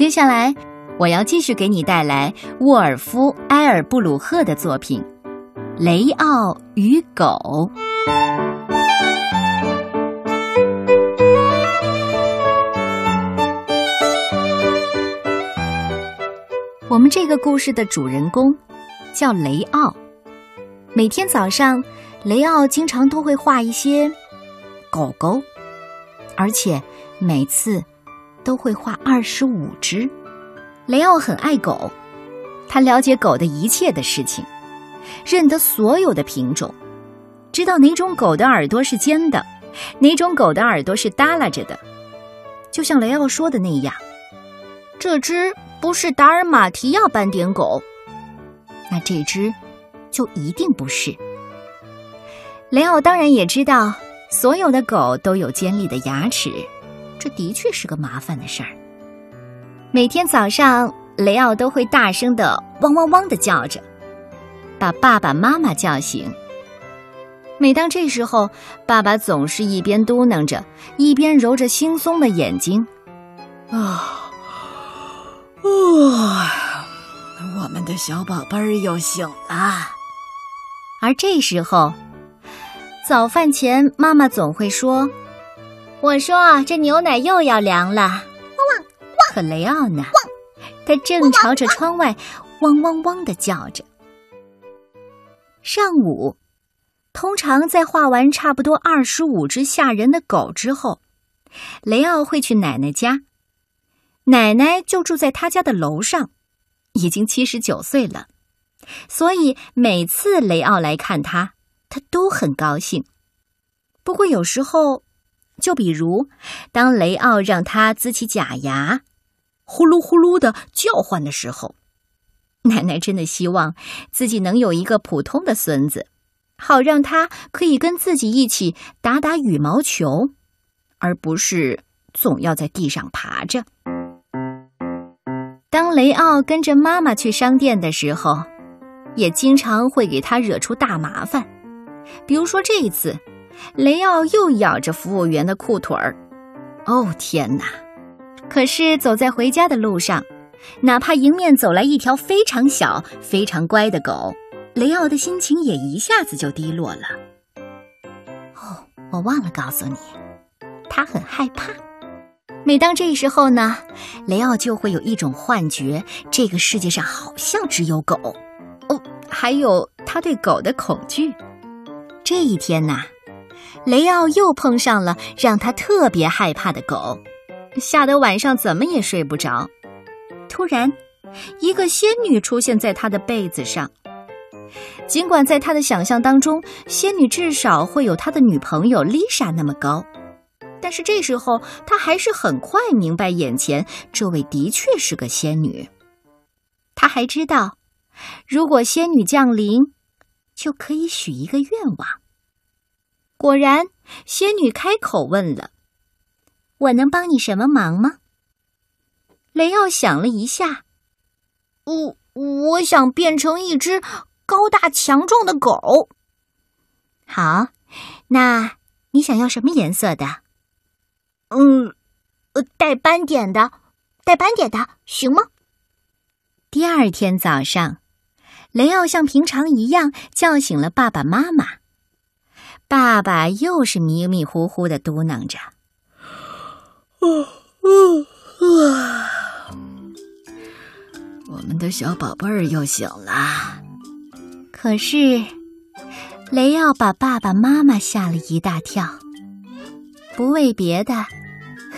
接下来，我要继续给你带来沃尔夫·埃尔布鲁赫的作品《雷奥与狗》。我们这个故事的主人公叫雷奥。每天早上，雷奥经常都会画一些狗狗，而且每次都会画二十五只。雷奥很爱狗，他了解狗的一切的事情，认得所有的品种，知道哪种狗的耳朵是尖的，哪种狗的耳朵是耷拉着的。就像雷奥说的那样，这只。不是达尔马提亚斑点狗，那这只就一定不是。雷奥当然也知道，所有的狗都有尖利的牙齿，这的确是个麻烦的事儿。每天早上，雷奥都会大声的汪汪汪的叫着，把爸爸妈妈叫醒。每当这时候，爸爸总是一边嘟囔着，一边揉着惺忪的眼睛，啊。哇，我们的小宝贝儿又醒了。而这时候，早饭前，妈妈总会说：“我说这牛奶又要凉了。”！可雷奥呢？他正朝着窗外汪汪汪的叫着。上午，通常在画完差不多二十五只吓人的狗之后，雷奥会去奶奶家。奶奶就住在他家的楼上，已经七十九岁了，所以每次雷奥来看他，他都很高兴。不过有时候，就比如当雷奥让他呲起假牙，呼噜呼噜的叫唤的时候，奶奶真的希望自己能有一个普通的孙子，好让他可以跟自己一起打打羽毛球，而不是总要在地上爬着。当雷奥跟着妈妈去商店的时候，也经常会给他惹出大麻烦。比如说这一次，雷奥又咬着服务员的裤腿儿。哦天哪！可是走在回家的路上，哪怕迎面走来一条非常小、非常乖的狗，雷奥的心情也一下子就低落了。哦，我忘了告诉你，他很害怕。每当这时候呢，雷奥就会有一种幻觉，这个世界上好像只有狗。哦，还有他对狗的恐惧。这一天呐，雷奥又碰上了让他特别害怕的狗，吓得晚上怎么也睡不着。突然，一个仙女出现在他的被子上。尽管在他的想象当中，仙女至少会有他的女朋友丽莎那么高。但是这时候，他还是很快明白，眼前这位的确是个仙女。他还知道，如果仙女降临，就可以许一个愿望。果然，仙女开口问了：“我能帮你什么忙吗？”雷奥想了一下：“我我想变成一只高大强壮的狗。”好，那你想要什么颜色的？嗯，呃，带斑点的，带斑点的，行吗？第二天早上，雷奥像平常一样叫醒了爸爸妈妈。爸爸又是迷迷糊糊的嘟囔着：“哦哦啊，我们的小宝贝儿又醒了。”可是，雷奥把爸爸妈妈吓了一大跳，不为别的。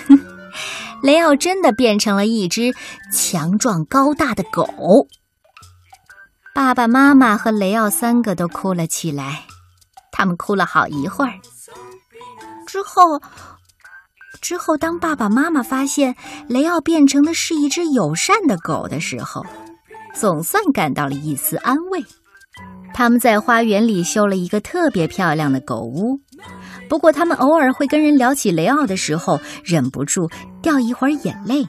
哼 雷奥真的变成了一只强壮高大的狗。爸爸妈妈和雷奥三个都哭了起来，他们哭了好一会儿。之后，之后，当爸爸妈妈发现雷奥变成的是一只友善的狗的时候，总算感到了一丝安慰。他们在花园里修了一个特别漂亮的狗屋。不过，他们偶尔会跟人聊起雷奥的时候，忍不住掉一会儿眼泪。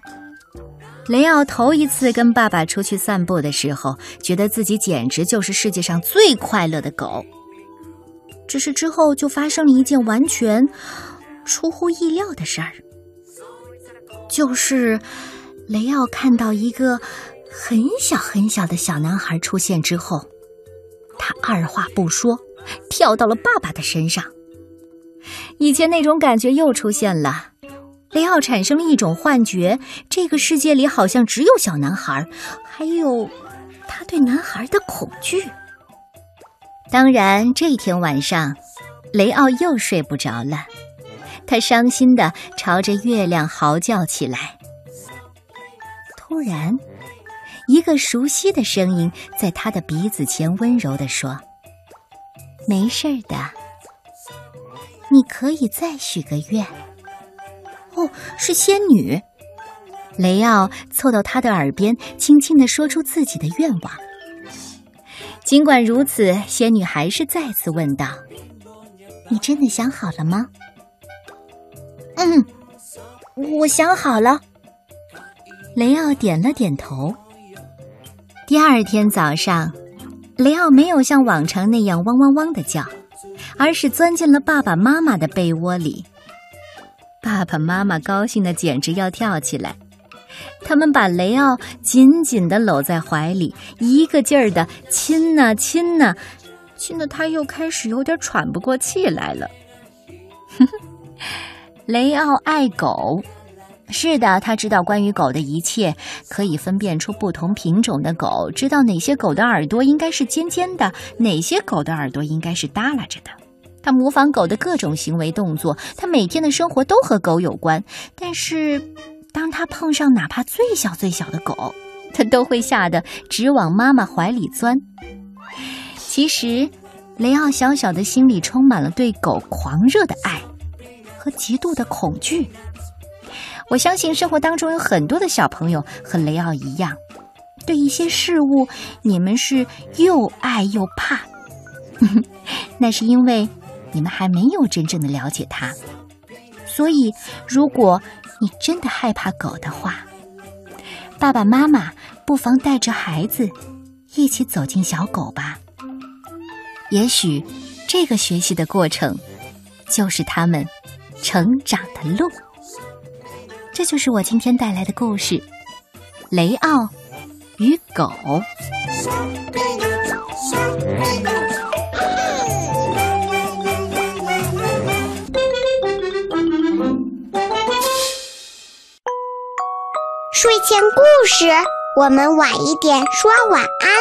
雷奥头一次跟爸爸出去散步的时候，觉得自己简直就是世界上最快乐的狗。只是之后就发生了一件完全出乎意料的事儿，就是雷奥看到一个很小很小的小男孩出现之后，他二话不说，跳到了爸爸的身上。以前那种感觉又出现了，雷奥产生了一种幻觉：这个世界里好像只有小男孩，还有他对男孩的恐惧。当然，这天晚上，雷奥又睡不着了，他伤心的朝着月亮嚎叫起来。突然，一个熟悉的声音在他的鼻子前温柔的说：“没事的，你可以再许个愿。”哦，是仙女。雷奥凑到他的耳边，轻轻的说出自己的愿望。尽管如此，仙女还是再次问道：“你真的想好了吗？”“嗯，我想好了。”雷奥点了点头。第二天早上，雷奥没有像往常那样汪汪汪的叫，而是钻进了爸爸妈妈的被窝里。爸爸妈妈高兴的简直要跳起来，他们把雷奥紧紧的搂在怀里，一个劲儿的亲呐亲呐，亲的他又开始有点喘不过气来了。雷奥爱狗。是的，他知道关于狗的一切，可以分辨出不同品种的狗，知道哪些狗的耳朵应该是尖尖的，哪些狗的耳朵应该是耷拉着的。他模仿狗的各种行为动作，他每天的生活都和狗有关。但是，当他碰上哪怕最小最小的狗，他都会吓得直往妈妈怀里钻。其实，雷奥小小的心里充满了对狗狂热的爱和极度的恐惧。我相信生活当中有很多的小朋友和雷奥一样，对一些事物，你们是又爱又怕。那是因为你们还没有真正的了解它。所以，如果你真的害怕狗的话，爸爸妈妈不妨带着孩子一起走进小狗吧。也许，这个学习的过程，就是他们成长的路。这就是我今天带来的故事《雷奥与狗》。睡前故事，我们晚一点说晚安。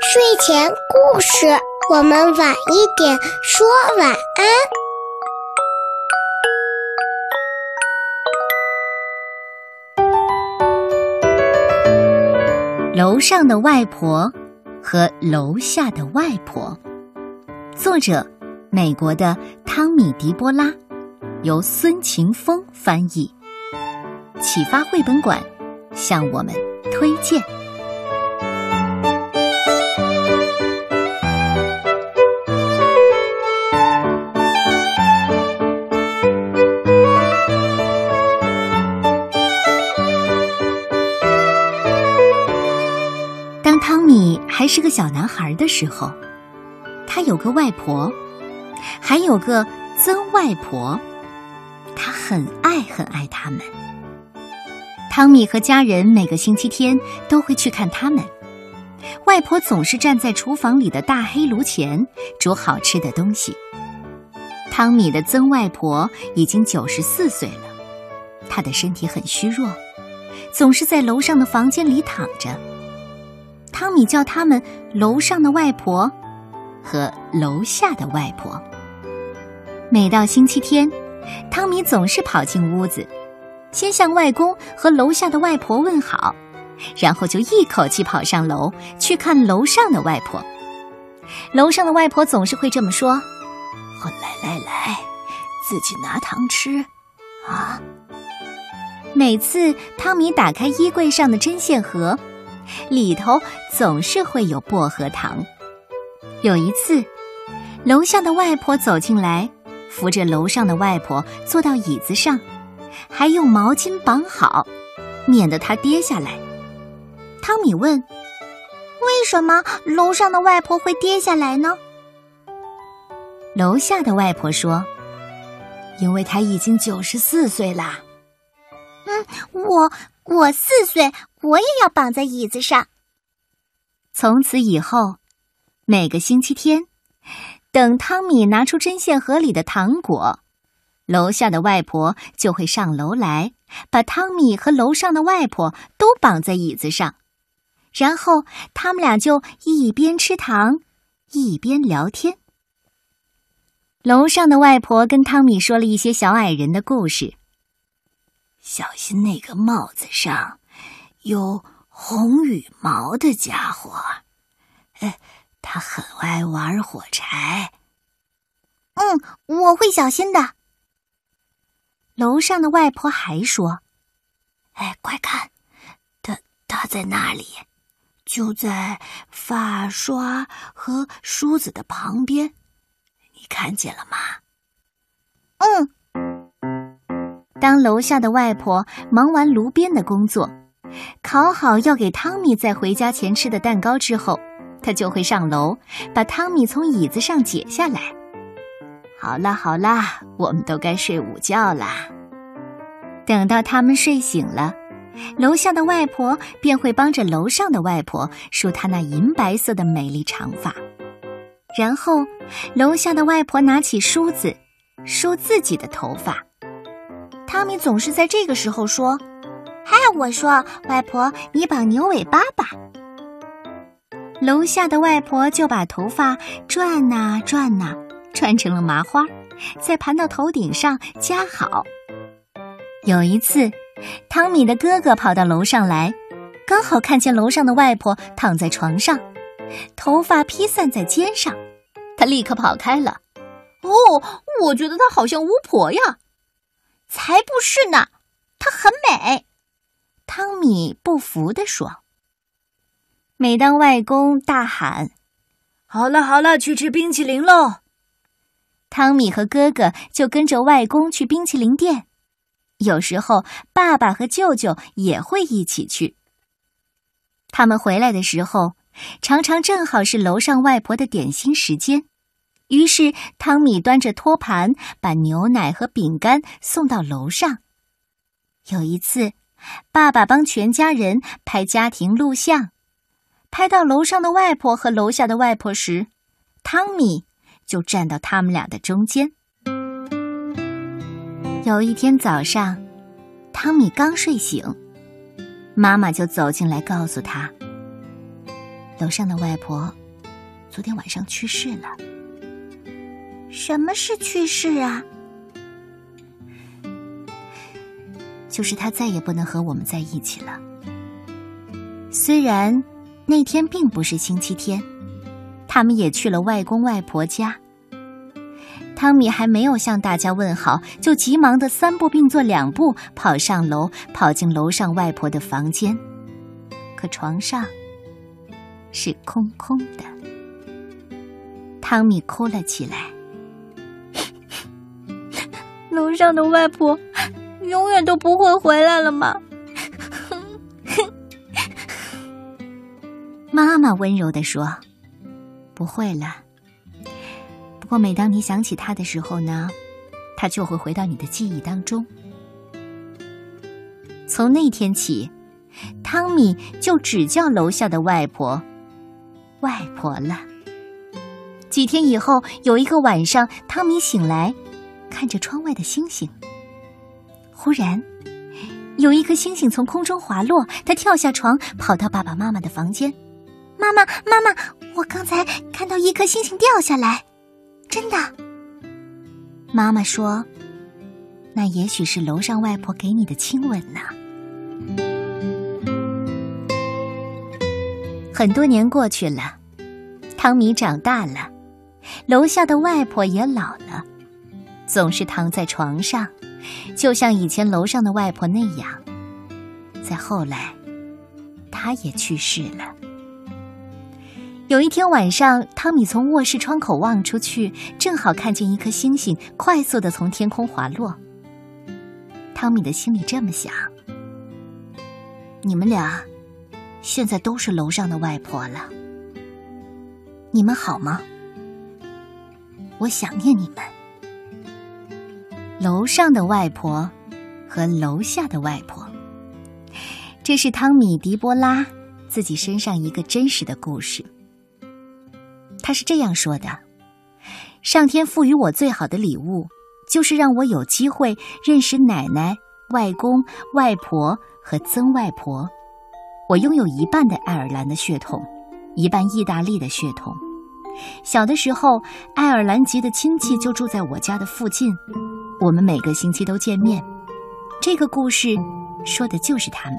睡前故事，我们晚一点说晚安。楼上的外婆和楼下的外婆，作者美国的汤米·迪波拉，由孙晴峰翻译。启发绘本馆向我们推荐。当汤米还是个小男孩的时候，他有个外婆，还有个曾外婆，他很爱很爱他们。汤米和家人每个星期天都会去看他们。外婆总是站在厨房里的大黑炉前煮好吃的东西。汤米的曾外婆已经九十四岁了，她的身体很虚弱，总是在楼上的房间里躺着。汤米叫他们楼上的外婆和楼下的外婆。每到星期天，汤米总是跑进屋子，先向外公和楼下的外婆问好，然后就一口气跑上楼去看楼上的外婆。楼上的外婆总是会这么说：“来来来，自己拿糖吃啊！”每次汤米打开衣柜上的针线盒。里头总是会有薄荷糖。有一次，楼下的外婆走进来，扶着楼上的外婆坐到椅子上，还用毛巾绑好，免得它跌下来。汤米问：“为什么楼上的外婆会跌下来呢？”楼下的外婆说：“因为她已经九十四岁啦。”嗯，我我四岁，我也要绑在椅子上。从此以后，每个星期天，等汤米拿出针线盒里的糖果，楼下的外婆就会上楼来，把汤米和楼上的外婆都绑在椅子上，然后他们俩就一边吃糖，一边聊天。楼上的外婆跟汤米说了一些小矮人的故事。小心那个帽子上有红羽毛的家伙，哎，他很爱玩火柴。嗯，我会小心的。楼上的外婆还说：“哎，快看，他他在那里，就在发刷和梳子的旁边，你看见了吗？”嗯。当楼下的外婆忙完炉边的工作，烤好要给汤米在回家前吃的蛋糕之后，她就会上楼，把汤米从椅子上解下来。好啦好啦，我们都该睡午觉啦。等到他们睡醒了，楼下的外婆便会帮着楼上的外婆梳她那银白色的美丽长发，然后楼下的外婆拿起梳子梳自己的头发。汤米总是在这个时候说：“嗨，我说，外婆，你绑牛尾巴吧。”楼下的外婆就把头发转呐转呐，穿成了麻花，再盘到头顶上夹好。有一次，汤米的哥哥跑到楼上来，刚好看见楼上的外婆躺在床上，头发披散在肩上，他立刻跑开了。哦，我觉得她好像巫婆呀。才不是呢，她很美。汤米不服地说。每当外公大喊：“好了好了，去吃冰淇淋喽！”汤米和哥哥就跟着外公去冰淇淋店。有时候，爸爸和舅舅也会一起去。他们回来的时候，常常正好是楼上外婆的点心时间。于是，汤米端着托盘，把牛奶和饼干送到楼上。有一次，爸爸帮全家人拍家庭录像，拍到楼上的外婆和楼下的外婆时，汤米就站到他们俩的中间。有一天早上，汤米刚睡醒，妈妈就走进来告诉他：“楼上的外婆昨天晚上去世了。”什么是去世啊？就是他再也不能和我们在一起了。虽然那天并不是星期天，他们也去了外公外婆家。汤米还没有向大家问好，就急忙的三步并作两步跑上楼，跑进楼上外婆的房间。可床上是空空的。汤米哭了起来。楼上的外婆永远都不会回来了吗？妈妈温柔的说：“不会了。不过每当你想起他的时候呢，他就会回到你的记忆当中。”从那天起，汤米就只叫楼下的外婆“外婆”了。几天以后，有一个晚上，汤米醒来。看着窗外的星星，忽然有一颗星星从空中滑落，他跳下床，跑到爸爸妈妈的房间。妈妈，妈妈，我刚才看到一颗星星掉下来，真的。妈妈说：“那也许是楼上外婆给你的亲吻呢。”很多年过去了，汤米长大了，楼下的外婆也老了。总是躺在床上，就像以前楼上的外婆那样。再后来，她也去世了。有一天晚上，汤米从卧室窗口望出去，正好看见一颗星星快速的从天空滑落。汤米的心里这么想：你们俩现在都是楼上的外婆了，你们好吗？我想念你们。楼上的外婆和楼下的外婆，这是汤米·迪波拉自己身上一个真实的故事。他是这样说的：“上天赋予我最好的礼物，就是让我有机会认识奶奶、外公、外婆和曾外婆。我拥有一半的爱尔兰的血统，一半意大利的血统。小的时候，爱尔兰籍的亲戚就住在我家的附近，我们每个星期都见面。这个故事说的就是他们。”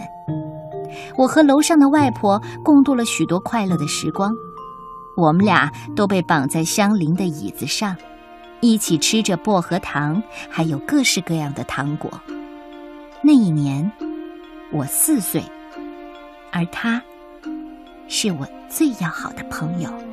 我和楼上的外婆共度了许多快乐的时光，我们俩都被绑在相邻的椅子上，一起吃着薄荷糖，还有各式各样的糖果。那一年，我四岁，而他是我最要好的朋友。